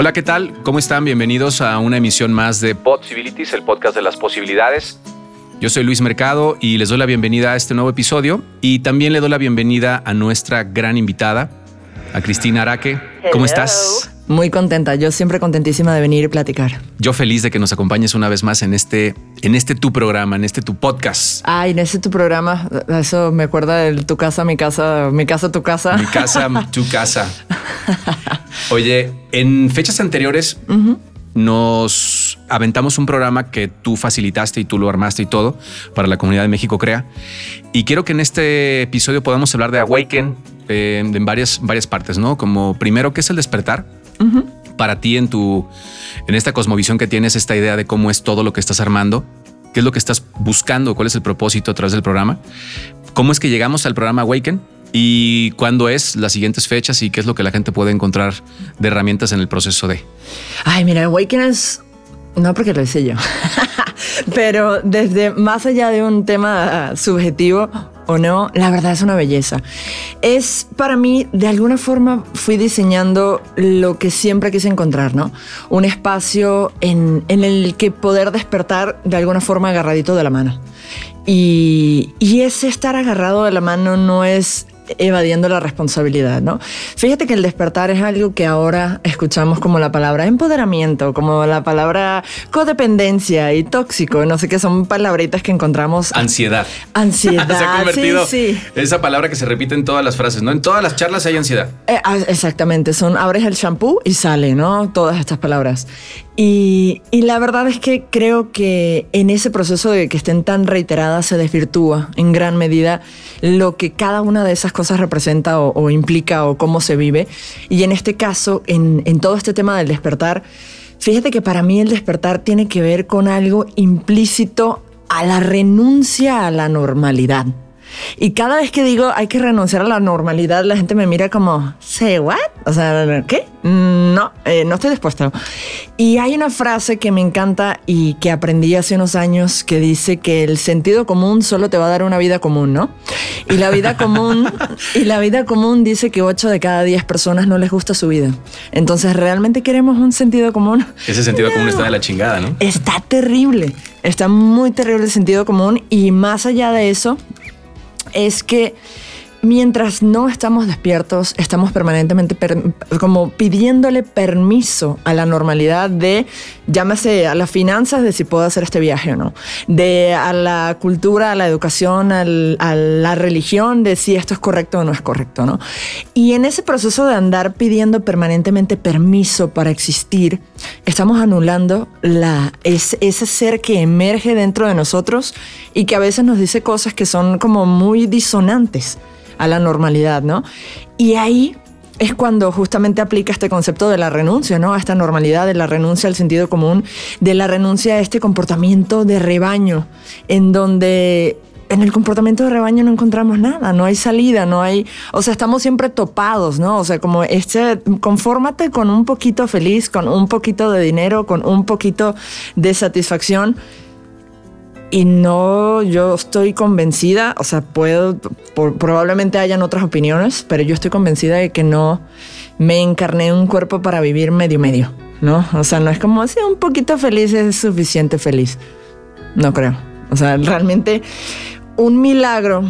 Hola, ¿qué tal? ¿Cómo están? Bienvenidos a una emisión más de Possibilities, el podcast de las posibilidades. Yo soy Luis Mercado y les doy la bienvenida a este nuevo episodio y también le doy la bienvenida a nuestra gran invitada, a Cristina Araque. ¿Cómo estás? Muy contenta, yo siempre contentísima de venir y platicar. Yo feliz de que nos acompañes una vez más en este, en este tu programa, en este tu podcast. Ay, en este tu programa, eso me acuerda de tu casa, mi casa, mi casa, tu casa. Mi casa, tu casa. Oye, en fechas anteriores nos aventamos un programa que tú facilitaste y tú lo armaste y todo para la comunidad de México Crea. Y quiero que en este episodio podamos hablar de Awaken eh, en varias, varias partes, ¿no? Como primero, ¿qué es el despertar? Para ti en tu, en esta cosmovisión que tienes, esta idea de cómo es todo lo que estás armando, qué es lo que estás buscando, cuál es el propósito a través del programa, cómo es que llegamos al programa Awaken y cuándo es las siguientes fechas y qué es lo que la gente puede encontrar de herramientas en el proceso de. Ay, mira, Awaken es no porque lo hice yo, pero desde más allá de un tema subjetivo, o no, la verdad es una belleza. Es para mí, de alguna forma, fui diseñando lo que siempre quise encontrar, ¿no? Un espacio en, el que poder despertar de alguna forma agarradito de la mano. Y, y ese estar agarrado de la mano no es evadiendo la responsabilidad, ¿no? Fíjate que el despertar es algo que ahora escuchamos como la palabra empoderamiento, como la palabra codependencia y tóxico, no sé qué, son palabritas que encontramos. Ansiedad. Ansiedad. se ha convertido sí, esa palabra que se repite en todas las frases, ¿no? En todas las charlas hay ansiedad. Eh, ah, exactamente, son abres el shampoo y sale, ¿no? Todas estas palabras. Y, la verdad es que creo que en ese proceso de que estén tan reiteradas se desvirtúa en gran medida lo que cada una de esas cosas representa o, implica o cómo se vive. Y en este caso, en, en todo este tema del despertar, fíjate que para mí el despertar tiene que ver con algo implícito a la renuncia a la normalidad. Y cada vez que digo hay que renunciar a la normalidad, la gente me mira como, ¿say what? O sea, ¿qué? No, eh, no estoy dispuesta. Y hay una frase que me encanta y que aprendí hace unos años que dice que el sentido común solo te va a dar una vida común, ¿no? Y la vida común, y la vida común dice que 8 de cada 10 personas no les gusta su vida. Entonces, ¿realmente queremos un sentido común? Ese sentido común está de la chingada, ¿no? Está terrible. Está muy terrible el sentido común y más allá de eso, es que mientras no estamos despiertos, estamos permanentemente como pidiéndole permiso a la normalidad de, llámese a las finanzas de si puedo hacer este viaje o no, de a la cultura, a la educación, a la religión de si esto es correcto o no es correcto, ¿no? Y en ese proceso de andar pidiendo permanentemente permiso para existir, estamos anulando la, ese ser que emerge dentro de nosotros y que a veces nos dice cosas que son como muy disonantes a la normalidad, ¿no? Y ahí es cuando justamente aplica este concepto de la renuncia, ¿no? A esta normalidad, de la renuncia al sentido común, de la renuncia a este comportamiento de rebaño, en donde en el comportamiento de rebaño no encontramos nada, no hay salida, no hay, o sea, estamos siempre topados, ¿no? O sea, como este, confórmate con un poquito feliz, con un poquito de dinero, con un poquito de satisfacción y no, yo estoy convencida, o sea, puedo, probablemente hayan otras opiniones, pero yo estoy convencida de que no me encarné en un cuerpo para vivir medio medio, ¿no? O sea, no es como, si un poquito feliz es suficiente feliz. No creo. O sea, realmente un milagro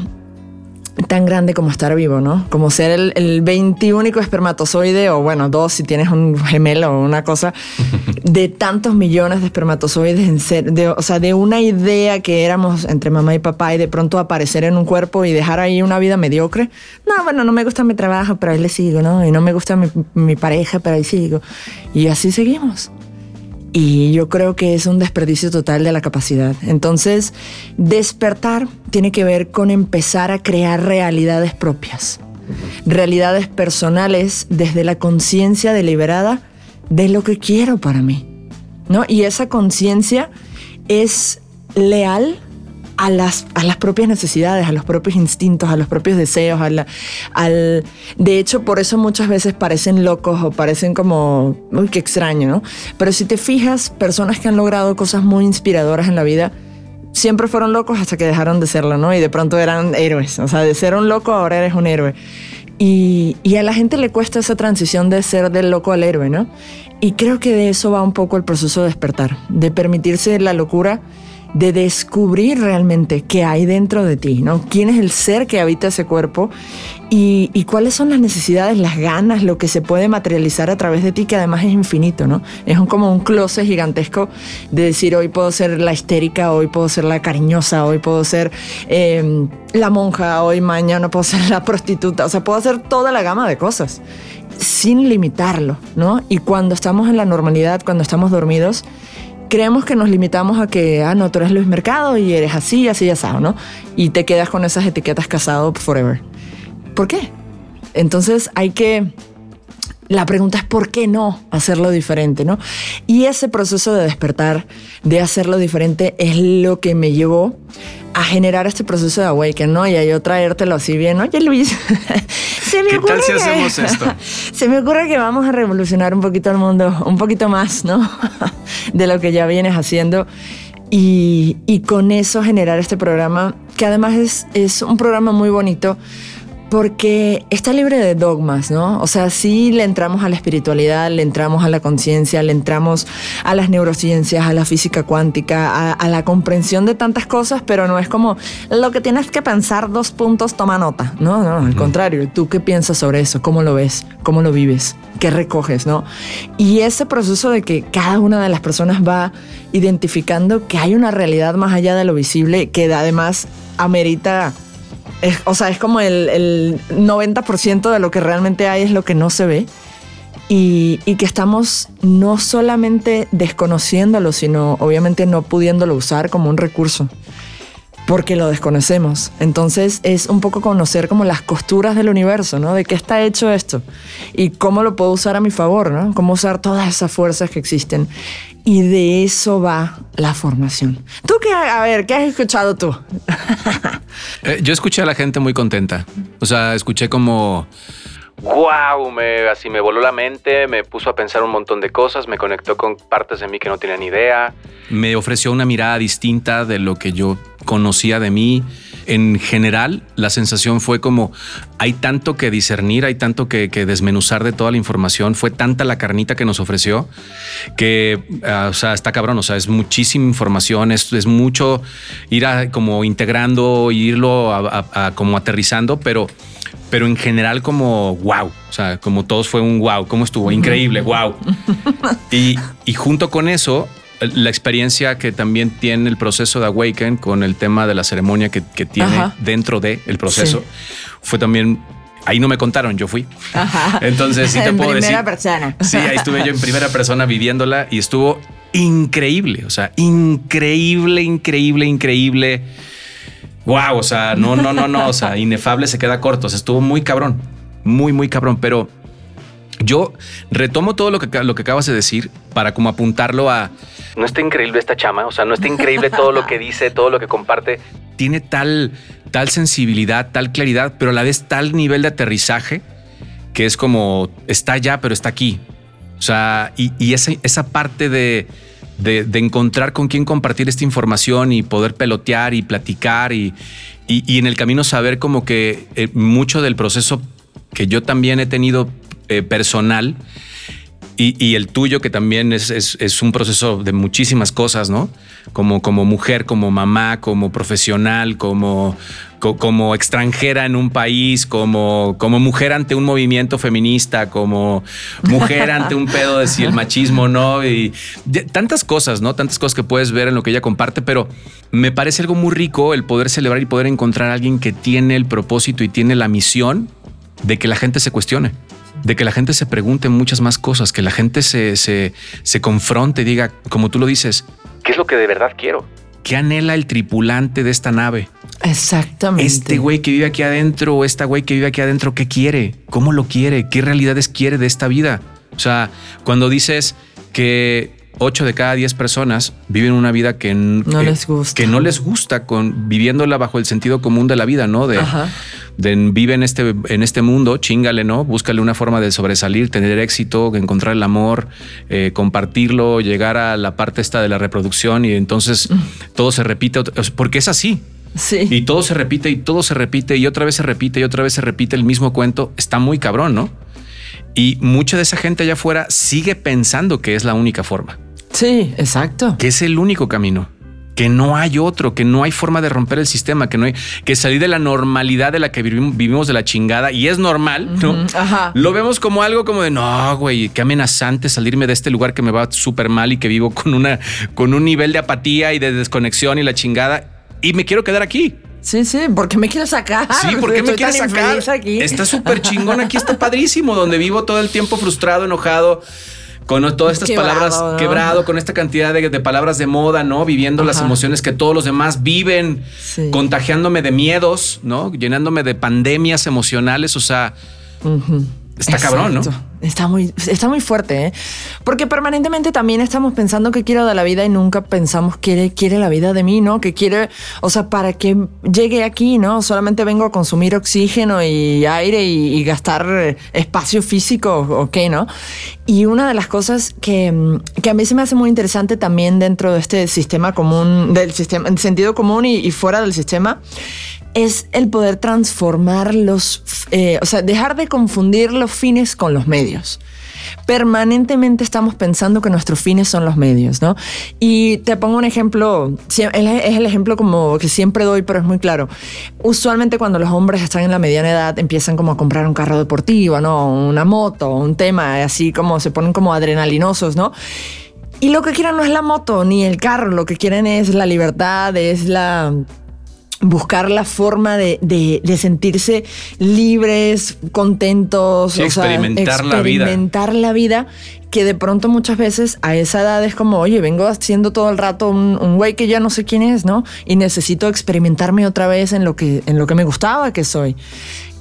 tan grande como estar vivo, ¿no? Como ser el, el 21 espermatozoide, o bueno, dos si tienes un gemelo o una cosa, de tantos millones de espermatozoides, en ser, de, o sea, de una idea que éramos entre mamá y papá y de pronto aparecer en un cuerpo y dejar ahí una vida mediocre. No, bueno, no me gusta mi trabajo, pero ahí le sigo, ¿no? Y no me gusta mi, mi pareja, pero ahí sigo. Y así seguimos. Y yo creo que es un desperdicio total de la capacidad. Entonces, despertar tiene que ver con empezar a crear realidades propias, realidades personales desde la conciencia deliberada de lo que quiero para mí. ¿no? Y esa conciencia es leal a las, a las propias necesidades, a los propios instintos, a los propios deseos, a al... De hecho, por eso muchas veces parecen locos o parecen como... Uy, qué extraño, ¿no? Pero si te fijas, personas que han logrado cosas muy inspiradoras en la vida, siempre fueron locos hasta que dejaron de serlo, ¿no? Y de pronto eran héroes. O sea, de ser un loco ahora eres un héroe. Y, y, a la gente le cuesta esa transición de ser del loco al héroe, ¿no? Y creo que de eso va un poco el proceso de despertar, de permitirse la locura de descubrir realmente qué hay dentro de ti, ¿no? ¿Quién es el ser que habita ese cuerpo? Y, cuáles son las necesidades, las ganas, lo que se puede materializar a través de ti, que además es infinito, ¿no? Es un, como un closet gigantesco de decir, hoy puedo ser la histérica, hoy puedo ser la cariñosa, hoy puedo ser eh, la monja, hoy mañana puedo ser la prostituta, o sea, puedo hacer toda la gama de cosas sin limitarlo, ¿no? Y cuando estamos en la normalidad, cuando estamos dormidos, creemos que nos limitamos a que, ah, no, tú eres Luis Mercado y eres así, así, asado, ¿no? Y te quedas con esas etiquetas casado forever. ¿Por qué? Entonces hay que... La pregunta es por qué no hacerlo diferente, ¿no? Y ese proceso de despertar, de hacerlo diferente, es lo que me llevó a generar este proceso de awaken, ¿no? Y a yo traértelo así bien, oye Luis, se me ¿Qué tal si hacemos esto? Se me ocurre que vamos a revolucionar un poquito el mundo, un poquito más, ¿no? de lo que ya vienes haciendo. Y, y, con eso generar este programa, que además es, es un programa muy bonito porque está libre de dogmas, ¿no? O sea, sí le entramos a la espiritualidad, le entramos a la conciencia, le entramos a las neurociencias, a la física cuántica, a, la comprensión de tantas cosas, pero no es como lo que tienes que pensar, dos puntos, toma nota. No, no, al contrario. ¿Tú qué piensas sobre eso? ¿Cómo lo ves? ¿Cómo lo vives? ¿Qué recoges, no? Y ese proceso de que cada una de las personas va identificando que hay una realidad más allá de lo visible que además amerita o sea, es como el, 90% de lo que realmente hay es lo que no se ve. Y, y, que estamos no solamente desconociéndolo, sino obviamente no pudiéndolo usar como un recurso, porque lo desconocemos. Entonces es un poco conocer como las costuras del universo, ¿no? De qué está hecho esto y cómo lo puedo usar a mi favor, ¿no? Cómo usar todas esas fuerzas que existen. Y de eso va la formación. ¿Tú qué? A ver, ¿qué has escuchado tú? Eh, yo escuché a la gente muy contenta. O sea, escuché como... ¡Wow! Me, así me voló la mente, me puso a pensar un montón de cosas, me conectó con partes de mí que no tenía ni idea. Me ofreció una mirada distinta de lo que yo conocía de mí en general la sensación fue como hay tanto que discernir, hay tanto que, desmenuzar de toda la información, fue tanta la carnita que nos ofreció que, ah, o sea, está cabrón, o sea, es muchísima información, es, es mucho ir a, como integrando, irlo a, como aterrizando, pero pero en general como wow, o sea, como todos fue un wow, ¿cómo estuvo? Increíble, wow. Y, y junto con eso, la experiencia que también tiene el proceso de Awaken con el tema de la ceremonia que, tiene dentro del el proceso fue también ahí no me contaron, yo fui. Entonces sí te puedo decir. En primera persona. Sí, ahí estuve yo en primera persona viviéndola y estuvo increíble, o sea, increíble, increíble, increíble. Wow, o sea, no, no, no, no, o sea, inefable se queda corto, o sea, estuvo muy cabrón, muy, muy cabrón, pero yo retomo todo lo que, lo que acabas de decir para como apuntarlo a... No está increíble esta chama, o sea, no está increíble todo lo que dice, todo lo que comparte. Tiene tal, tal sensibilidad, tal claridad, pero a la vez tal nivel de aterrizaje que es como, está allá, pero está aquí. O sea, y, esa, esa, parte de, de, encontrar con quién compartir esta información y poder pelotear y platicar y, y en el camino saber como que eh, mucho del proceso que yo también he tenido eh, personal y, el tuyo, que también es, un proceso de muchísimas cosas, ¿no? Como, como mujer, como mamá, como profesional, como, como extranjera en un país, como, como mujer ante un movimiento feminista, como mujer ante un pedo de si el machismo no, y tantas cosas, ¿no? Tantas cosas que puedes ver en lo que ella comparte, pero me parece algo muy rico el poder celebrar y poder encontrar a alguien que tiene el propósito y tiene la misión de que la gente se cuestione de que la gente se pregunte muchas más cosas, que la gente se, se, se confronte y diga, como tú lo dices, ¿qué es lo que de verdad quiero? ¿Qué anhela el tripulante de esta nave? Exactamente. Este güey que vive aquí adentro o esta güey que vive aquí adentro, ¿qué quiere? ¿Cómo lo quiere? ¿Qué realidades quiere de esta vida? O sea, cuando dices que 8 de cada 10 personas viven una vida que no les gusta. Que no les gusta con viviéndola bajo el sentido común de la vida, ¿no? De, vive en este, en este mundo, chingale, ¿no? Búscale una forma de sobresalir, tener éxito, encontrar el amor, eh, compartirlo, llegar a la parte esta de la reproducción y entonces mm. todo se repite porque es así. Sí. Y todo se repite y todo se repite y otra vez se repite y otra vez se repite el mismo cuento. Está muy cabrón, ¿no? Y mucha de esa gente allá afuera sigue pensando que es la única forma. Sí, exacto. Que es el único camino. Que no hay otro, que no hay forma de romper el sistema, que no hay que salir de la normalidad de la que vivimos, vivimos de la chingada y es normal, ¿no? Ajá. Lo vemos como algo como de no, güey, qué amenazante salirme de este lugar que me va súper mal y que vivo con una con un nivel de apatía y de desconexión y la chingada y me quiero quedar aquí. Sí, sí, porque me quiero sacar. Sí, ¿por qué me quieres tan sacar? aquí. Está súper chingón aquí, está padrísimo, donde vivo todo el tiempo frustrado, enojado, con todas estas Quebrado, palabras ¿no? quebrado, con esta cantidad de, de palabras de moda, ¿no? Viviendo las emociones que todos los demás viven, Sí. contagiándome de miedos, ¿no? Llenándome de pandemias emocionales, o sea. Está cabrón, ¿no? Está muy, está muy fuerte, ¿eh? Porque permanentemente también estamos pensando que quiero de la vida y nunca pensamos que quiere la vida de mí, ¿no? Que quiere, o sea, para que llegue aquí, ¿no? Solamente vengo a consumir oxígeno y aire y, gastar eh, espacio físico, ¿o qué, no? Y una de las cosas que, mm, que a mí se me hace muy interesante también dentro de este sistema común, del sistema, en sentido común y fuera del sistema, es el poder transformar los, eh, o sea, dejar de confundir los fines con los medios. Permanentemente estamos pensando que nuestros fines son los medios, ¿no? Y te pongo un ejemplo, es el ejemplo como que siempre doy, pero es muy claro. Usualmente cuando los hombres están en la mediana edad empiezan como a comprar un carro deportivo, ¿no? Una moto, un tema, así como se ponen como adrenalinosos, ¿no? Y lo que quieren no es la moto ni el carro, lo que quieren es la libertad, es la buscar la forma de, de- de sentirse libres, contentos, Sí, experimentar la vida. experimentar la vida, que de pronto muchas veces a esa edad es como, oye, vengo haciendo todo el rato un, un güey que ya no sé quién es, ¿no? Y necesito experimentarme otra vez en lo que, en lo que me gustaba que soy.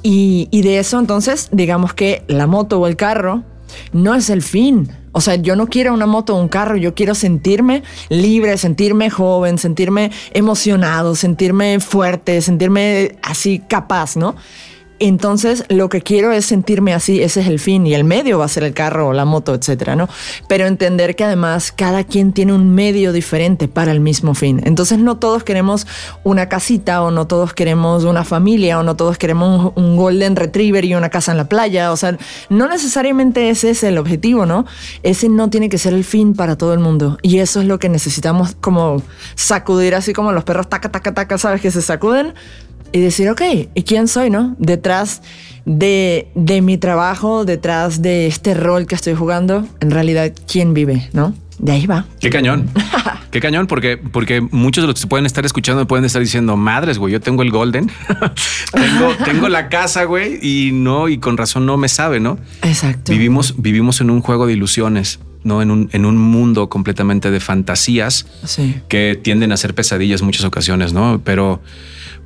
Y, y de eso entonces, digamos que la moto o el carro no es el fin. O sea, yo no quiero una moto o un carro, yo quiero sentirme libre, sentirme joven, sentirme emocionado, sentirme fuerte, sentirme así capaz, ¿no? Entonces, lo que quiero es sentirme así, ese es el fin, y el medio va a ser el carro o la moto, etcétera, ¿no? Pero entender que además cada quien tiene un medio diferente para el mismo fin. Entonces, no todos queremos una casita, o no todos queremos una familia, o no todos queremos un, Golden Retriever y una casa en la playa. O sea, no necesariamente ese es el objetivo, ¿no? Ese no tiene que ser el fin para todo el mundo. Y eso es lo que necesitamos como sacudir, así como los perros taca, taca, taca, ¿sabes? Que se sacuden y decir, ok, ¿y quién soy, no? Detrás de, de mi trabajo, detrás de este rol que estoy jugando, en realidad, ¿quién vive, no? De ahí va. Qué cañón. Qué cañón, porque, porque muchos de los que se pueden estar escuchando me pueden estar diciendo, madres, güey, yo tengo el Golden, tengo, tengo la casa, güey, y no, y con razón no me sabe, ¿no? Exacto. Vivimos, vivimos en un juego de ilusiones, ¿no? En un, en un mundo completamente de fantasías Sí. que tienden a ser pesadillas en muchas ocasiones, ¿no? Pero,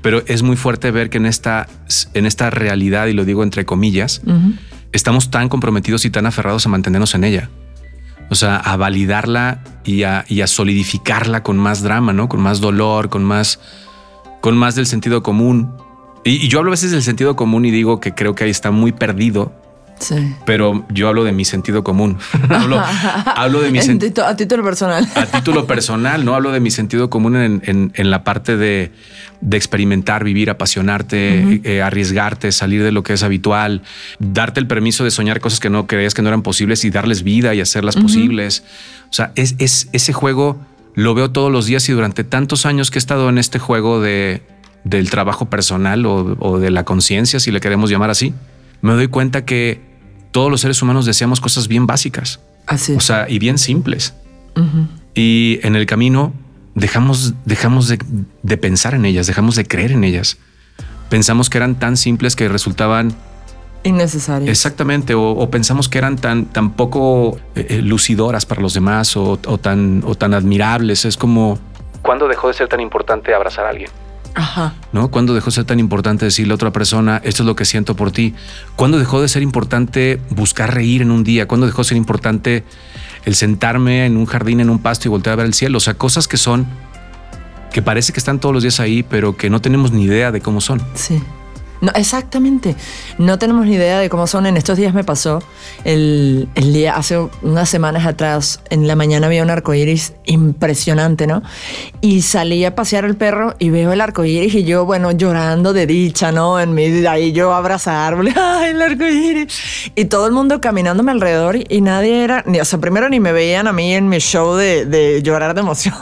pero es muy fuerte ver que en esta, en esta realidad, y lo digo entre comillas, estamos tan comprometidos y tan aferrados a mantenernos en ella. O sea, a validarla y a, y a solidificarla con más drama, ¿no? Con más dolor, con más, con más del sentido común. Y, y yo hablo a veces del sentido común y digo que creo que ahí está muy perdido, Sí. pero yo hablo de mi sentido común. hablo, hablo de mi En sentido a título personal. a título personal, no hablo de mi sentido común en, en- en la parte de, de experimentar, vivir, apasionarte, eh, arriesgarte, salir de lo que es habitual, darte el permiso de soñar cosas que no creías que no eran posibles y darles vida y hacerlas posibles. O sea, es, es- ese juego lo veo todos los días y durante tantos años que he estado en este juego de, del trabajo personal o, o de la conciencia, si le queremos llamar así, me doy cuenta que todos los seres humanos deseamos cosas bien básicas. Así O sea, y bien simples. Y en el camino dejamos, dejamos de, de pensar en ellas, dejamos de creer en ellas. Pensamos que eran tan simples que resultaban Innecesario. exactamente, o, o pensamos que eran tan, tan poco eh, eh, lucidoras para los demás o, o tan, o tan admirables. Es como... ¿Cuándo dejó de ser tan importante abrazar a alguien? Ajá. ¿no? ¿Cuándo dejó de ser tan importante decirle a otra persona, esto es lo que siento por ti? ¿Cuándo dejó de ser importante buscar reír en un día? ¿Cuándo dejó de ser importante el sentarme en un jardín, en un pasto y voltear a ver el cielo? O sea, cosas que son, que parece que están todos los días ahí, pero que no tenemos ni idea de cómo son. Sí. No, exactamente. No tenemos ni idea de cómo son. En estos días me pasó el, el día, hace unas semanas atrás, en la mañana había un arco iris impresionante, ¿no? Y salí a pasear el perro y veo el arco iris y yo, bueno, llorando de dicha, ¿no? En mi, ahí yo abrazar árboles, ¡ay, el arco iris! Y todo el mundo caminándome alrededor y nadie era, ni, o sea, primero ni me veían a mí en mi show de, de llorar de emoción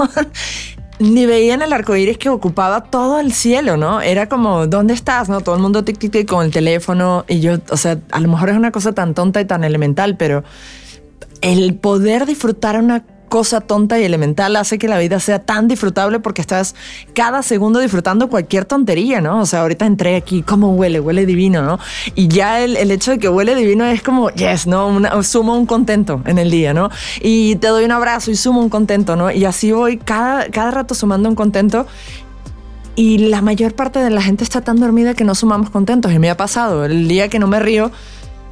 ni veían el arco iris que ocupaba todo el cielo, ¿no? Era como, ¿dónde estás? ¿No? Todo el mundo tic, tic, tic con el teléfono. Y yo, o sea, a lo mejor es una cosa tan tonta y tan elemental, pero el poder disfrutar una cosa tonta y elemental hace que la vida sea tan disfrutable porque estás cada segundo disfrutando cualquier tontería, ¿no? O sea, ahorita entré aquí, ¿cómo huele? Huele divino, ¿no? Y ya el, el hecho de que huele divino es como, yes, ¿no? Una, sumo un contento en el día, ¿no? Y te doy un abrazo y sumo un contento, ¿no? Y así voy cada, cada rato sumando un contento y la mayor parte de la gente está tan dormida que no sumamos contentos. Y me ha pasado, el día que no me río,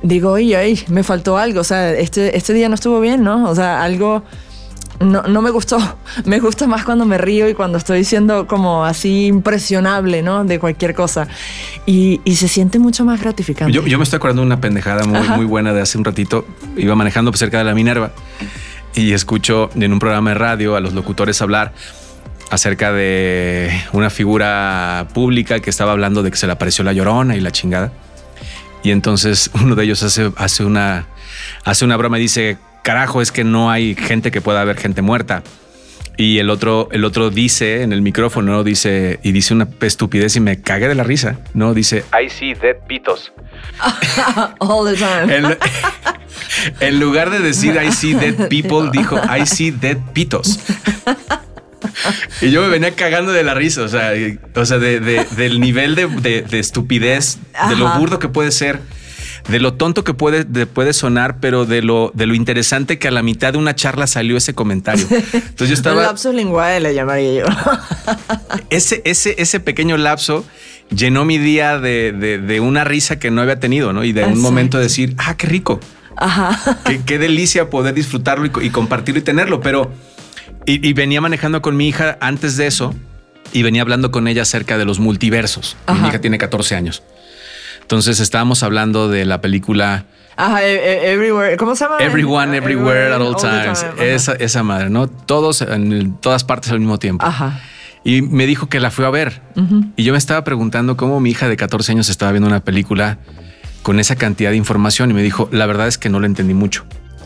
digo, oye, ay, me faltó algo, o sea, este, este día no estuvo bien, ¿no? O sea, algo no, no, me gustó. Me gusta más cuando me río y cuando estoy siendo como así impresionable, ¿no? De cualquier cosa. Y, y se siente mucho más gratificante. Yo, yo, me estoy acordando de una pendejada muy, muy buena de hace un ratito. Iba manejando cerca de la Minerva y escucho en un programa de radio a los locutores hablar acerca de una figura pública que estaba hablando de que se le apareció la llorona y la chingada. Y entonces uno de ellos hace, hace, una, hace una broma y dice, carajo, es que no hay gente que pueda ver gente muerta. Y el otro, el otro dice en el micrófono, dice, y dice una estupidez y me cagué de la risa, ¿no? Dice, I see dead pitos. All the time. En, en, lugar de decir I see dead people, dijo I see dead pitos. Y yo me venía cagando de la risa, o sea, o sea de, de, del nivel de, de estupidez, Ajá. de lo burdo que puede ser de lo tonto que puede, de, puede sonar, pero de lo, de lo interesante que a la mitad de una charla salió ese comentario. Entonces yo estaba. Un lapso lingual le llamaría yo. ese, ese, ese pequeño lapso llenó mi día de, de, de, una risa que no había tenido, ¿no? Y de Exacto. un momento de decir, ah, qué rico. Ajá. Qué, qué delicia poder disfrutarlo y, y, compartirlo y tenerlo. Pero, y, y, venía manejando con mi hija antes de eso y venía hablando con ella acerca de los multiversos. Ajá. Mi hija tiene 14 años. Entonces estábamos hablando de la película. Ajá, everywhere. ¿Cómo se llama? Everyone, everywhere, everywhere at all, all times. Time. Esa, esa, madre, ¿no? Todos en todas partes al mismo tiempo. Ajá. Y me dijo que la fue a ver. Uh -huh. Y yo me estaba preguntando cómo mi hija de 14 años estaba viendo una película con esa cantidad de información. Y me dijo, la verdad es que no la entendí mucho.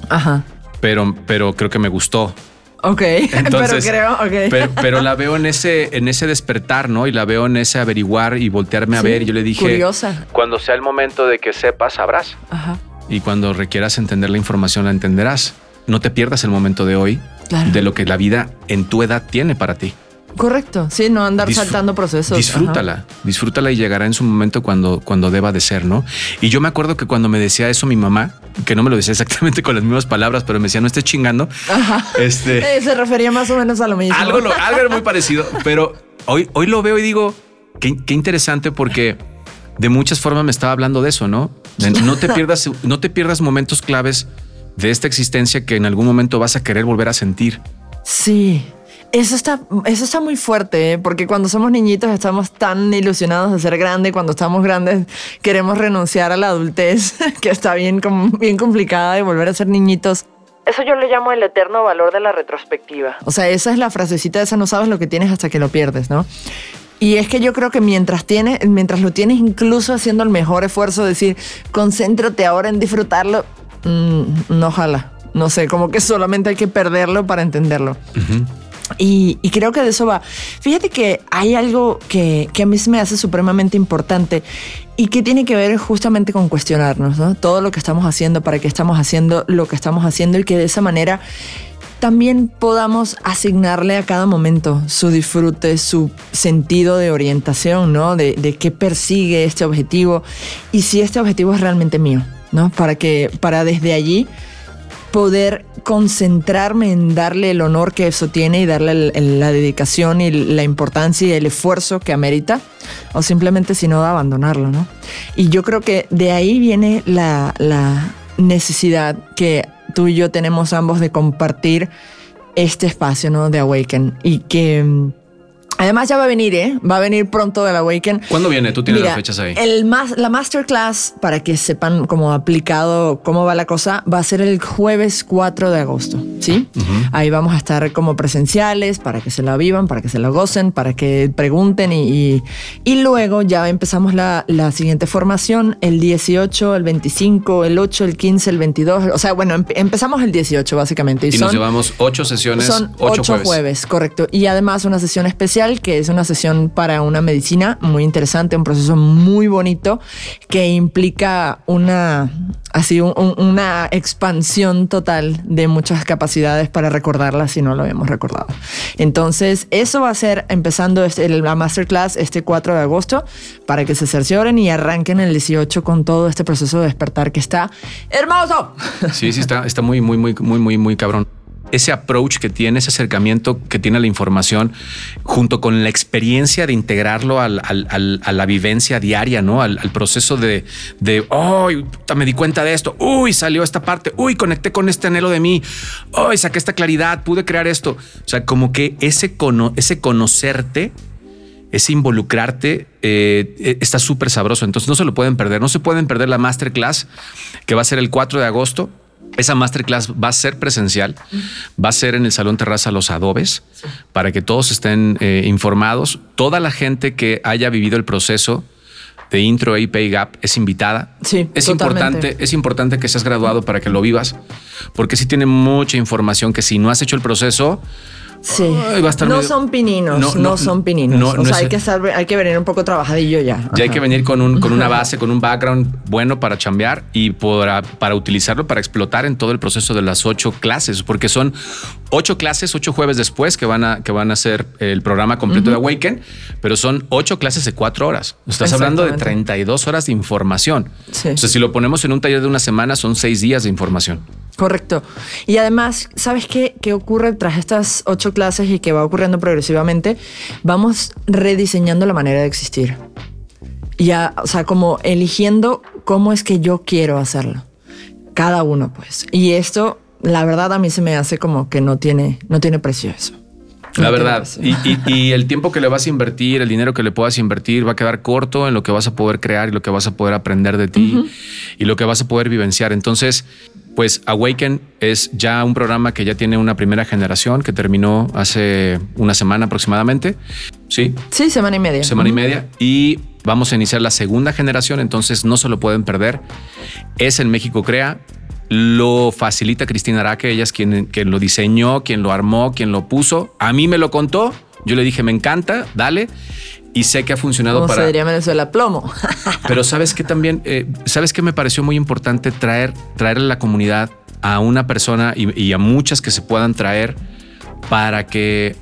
Ajá. Pero, pero creo que me gustó. Ok, Entonces, pero creo, okay. pero, pero, la veo en ese, en ese despertar, ¿no? Y la veo en ese averiguar y voltearme a ver. Y yo le dije, curiosa. Cuando sea el momento de que sepas, sabrás. Ajá. Y cuando requieras entender la información, la entenderás. No te pierdas el momento de hoy claro. de lo que la vida en tu edad tiene para ti. Correcto, sí, no andar Disfr saltando procesos. Disfrútala, Ajá. disfrútala y llegará en su momento cuando, cuando deba de ser, ¿no? Y yo me acuerdo que cuando me decía eso mi mamá, que no me lo decía exactamente con las mismas palabras, pero me decía, no estés chingando. Ajá. Este, eh, se refería más o menos a lo mismo. Algo, lo, algo era muy parecido, pero hoy, hoy lo veo y digo, qué, qué interesante porque de muchas formas me estaba hablando de eso, ¿no? De, no te pierdas, no te pierdas momentos claves de esta existencia que en algún momento vas a querer volver a sentir. Sí, eso está, eso está muy fuerte, ¿eh? porque cuando somos niñitos estamos tan ilusionados de ser grandes, cuando estamos grandes queremos renunciar a la adultez, que está bien, bien complicada, y volver a ser niñitos. Eso yo le llamo el eterno valor de la retrospectiva. O sea, esa es la frasecita esa, no sabes lo que tienes hasta que lo pierdes, ¿no? Y es que yo creo que mientras tienes, mientras lo tienes incluso haciendo el mejor esfuerzo, de decir, concéntrate ahora en disfrutarlo, mmm, no jala. No sé, como que solamente hay que perderlo para entenderlo. Uh -huh. Y, y, creo que de eso va. Fíjate que hay algo que, que, a mí se me hace supremamente importante y que tiene que ver justamente con cuestionarnos, ¿no? Todo lo que estamos haciendo, para qué estamos haciendo lo que estamos haciendo y que de esa manera también podamos asignarle a cada momento su disfrute, su sentido de orientación, ¿no? De, de qué persigue este objetivo y si este objetivo es realmente mío, ¿no? Para que, para desde allí poder concentrarme en darle el honor que eso tiene y darle la dedicación y la importancia y el esfuerzo que amerita, o simplemente si no, abandonarlo, ¿no? Y yo creo que de ahí viene la, la necesidad que tú y yo tenemos ambos de compartir este espacio, ¿no? De Awaken y que Además ya va a venir, ¿eh? Va a venir pronto el Awaken. ¿Cuándo viene? Tú tienes las fechas ahí. El más, la masterclass, para que sepan cómo aplicado, cómo va la cosa, va a ser el jueves 4 de agosto, ¿sí? Ahí vamos a estar como presenciales para que se la vivan, para que se la gocen, para que pregunten y, y, luego ya empezamos la, la, siguiente formación, el 18, el 25, el 8, el 15, el 22. O sea, bueno, empezamos el 18 básicamente. Y, nos llevamos ocho sesiones, son ocho, jueves. jueves. Correcto. Y además una sesión especial que es una sesión para una medicina muy interesante, un proceso muy bonito que implica una así una expansión total de muchas capacidades para recordarla si no lo habíamos recordado. Entonces, eso va a ser empezando este, la masterclass este 4 de agosto para que se cercioren y arranquen el 18 con todo este proceso de despertar que está hermoso. Sí, sí, está, está muy, muy, muy, muy, muy, muy cabrón ese approach que tiene, ese acercamiento que tiene la información, junto con la experiencia de integrarlo a la vivencia diaria, ¿no? Al, proceso de, de, oh, me di cuenta de esto, uy, salió esta parte, uy, conecté con este anhelo de mí, uy, saqué esta claridad, pude crear esto. O sea, como que ese, ese conocerte, ese involucrarte eh, eh, está súper sabroso. Entonces no se lo pueden perder. No se pueden perder la masterclass que va a ser el 4 de agosto. Esa masterclass va a ser presencial, va a ser en el Salón Terraza Los Adobes, para que todos estén eh, informados. Toda la gente que haya vivido el proceso de intro y Pay Gap es invitada. Sí, es importante, es importante que seas graduado para que lo vivas, porque sí tiene mucha información que si no has hecho el proceso, Sí. no son pininos, no, son pininos. o sea, hay que, hay que venir un poco trabajadillo ya. Ya hay que venir con, un, con una base, con un background bueno para chambear y para, para utilizarlo para explotar en todo el proceso de las ocho clases, porque son ocho clases, ocho jueves después que van a, que van a ser el programa completo de Awaken, pero son ocho clases de cuatro horas. Estás hablando de 32 horas de información. O sea, si lo ponemos en un taller de una semana, son seis días de información. Correcto. Y además, ¿sabes qué, qué ocurre tras estas ocho clases y que va ocurriendo progresivamente? Vamos rediseñando la manera de existir. Ya, o sea, como eligiendo cómo es que yo quiero hacerlo. Cada uno, pues. Y esto, la verdad, a mí se me hace como que no tiene, no tiene precio eso. La verdad. Y, el tiempo que le vas a invertir, el dinero que le puedas invertir, va a quedar corto en lo que vas a poder crear y lo que vas a poder aprender de ti y lo que vas a poder vivenciar. Entonces, pues Awaken es ya un programa que ya tiene una primera generación que terminó hace una semana aproximadamente. Sí. Sí, semana y media. Semana y media. Y vamos a iniciar la segunda generación, entonces no se lo pueden perder. Es en México Crea. Lo facilita Cristina Araque, ella es quien, quien lo diseñó, quien lo armó, quien lo puso. A mí me lo contó. Yo le dije, me encanta, dale y sé que ha funcionado Como para. Se diría Venezuela plomo. Pero sabes que también, eh, sabes que me pareció muy importante traer, traer a la comunidad a una persona y, a muchas que se puedan traer para que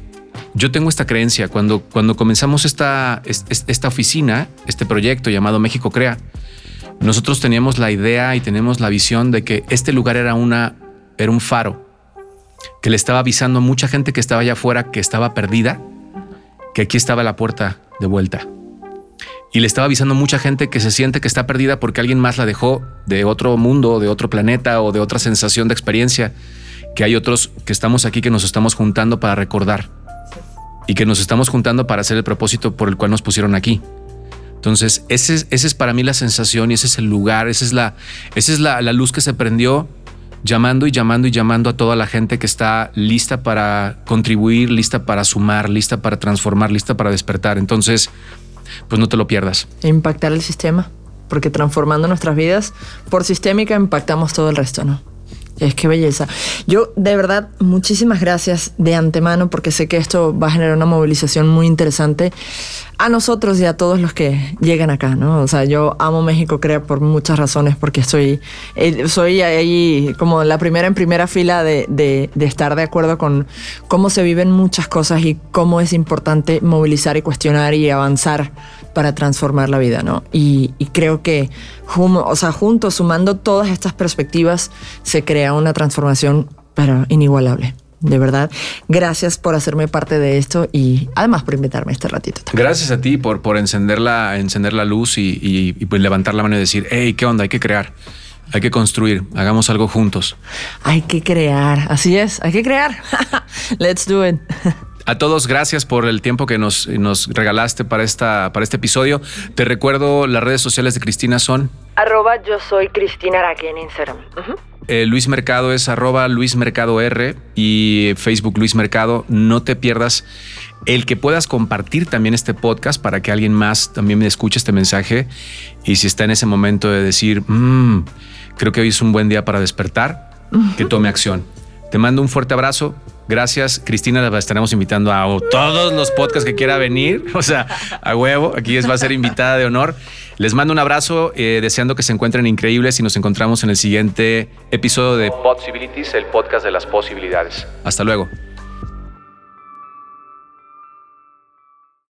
yo tengo esta creencia cuando, cuando comenzamos esta, esta oficina, este proyecto llamado México Crea. Nosotros teníamos la idea y tenemos la visión de que este lugar era una, era un faro que le estaba avisando a mucha gente que estaba allá afuera que estaba perdida, que aquí estaba la puerta de vuelta. Y le estaba avisando mucha gente que se siente que está perdida porque alguien más la dejó de otro mundo, de otro planeta o de otra sensación de experiencia, que hay otros que estamos aquí que nos estamos juntando para recordar y que nos estamos juntando para hacer el propósito por el cual nos pusieron aquí. Entonces, ese, ese es para mí la sensación y ese es el lugar, esa es, la, esa es la luz que se prendió llamando y llamando y llamando a toda la gente que está lista para contribuir, lista para sumar, lista para transformar, lista para despertar. Entonces, pues no te lo pierdas. Impactar el sistema, porque transformando nuestras vidas por sistémica impactamos todo el resto, ¿no? Es que belleza. Yo, de verdad, muchísimas gracias de antemano porque sé que esto va a generar una movilización muy interesante a nosotros y a todos los que llegan acá, ¿no? O sea, yo amo México, creo, por muchas razones, porque estoy, eh, soy ahí como la primera en primera fila de, de, de estar de acuerdo con cómo se viven muchas cosas y cómo es importante movilizar y cuestionar y avanzar para transformar la vida, ¿no? Y, creo que, o sea, juntos, sumando todas estas perspectivas, se crea una transformación, pero inigualable. De verdad, gracias por hacerme parte de esto y además por invitarme este ratito. Gracias a ti por, por encender, la, encender la luz y, pues levantar la mano y decir, hey, ¿qué onda? Hay que crear. Hay que construir, hagamos algo juntos. Hay que crear, así es, hay que crear. Let's do it. A todos, gracias por el tiempo que nos, nos regalaste para, esta, para este episodio. Te recuerdo, las redes sociales de Cristina son... Arroba yo soy Cristina en Instagram. Eh, Luis Mercado es arroba Luis Mercado R y Facebook Luis Mercado. No te pierdas el que puedas compartir también este podcast para que alguien más también me escuche este mensaje. Y si está en ese momento de decir, mm, creo que hoy es un buen día para despertar, que tome acción. Te mando un fuerte abrazo. Gracias, Cristina. La estaremos invitando a todos los podcasts que quiera venir. O sea, a huevo. Aquí es, va a ser invitada de honor. Les mando un abrazo, eh, deseando que se encuentren increíbles y nos encontramos en el siguiente episodio de Possibilities, el podcast de las posibilidades. Hasta luego.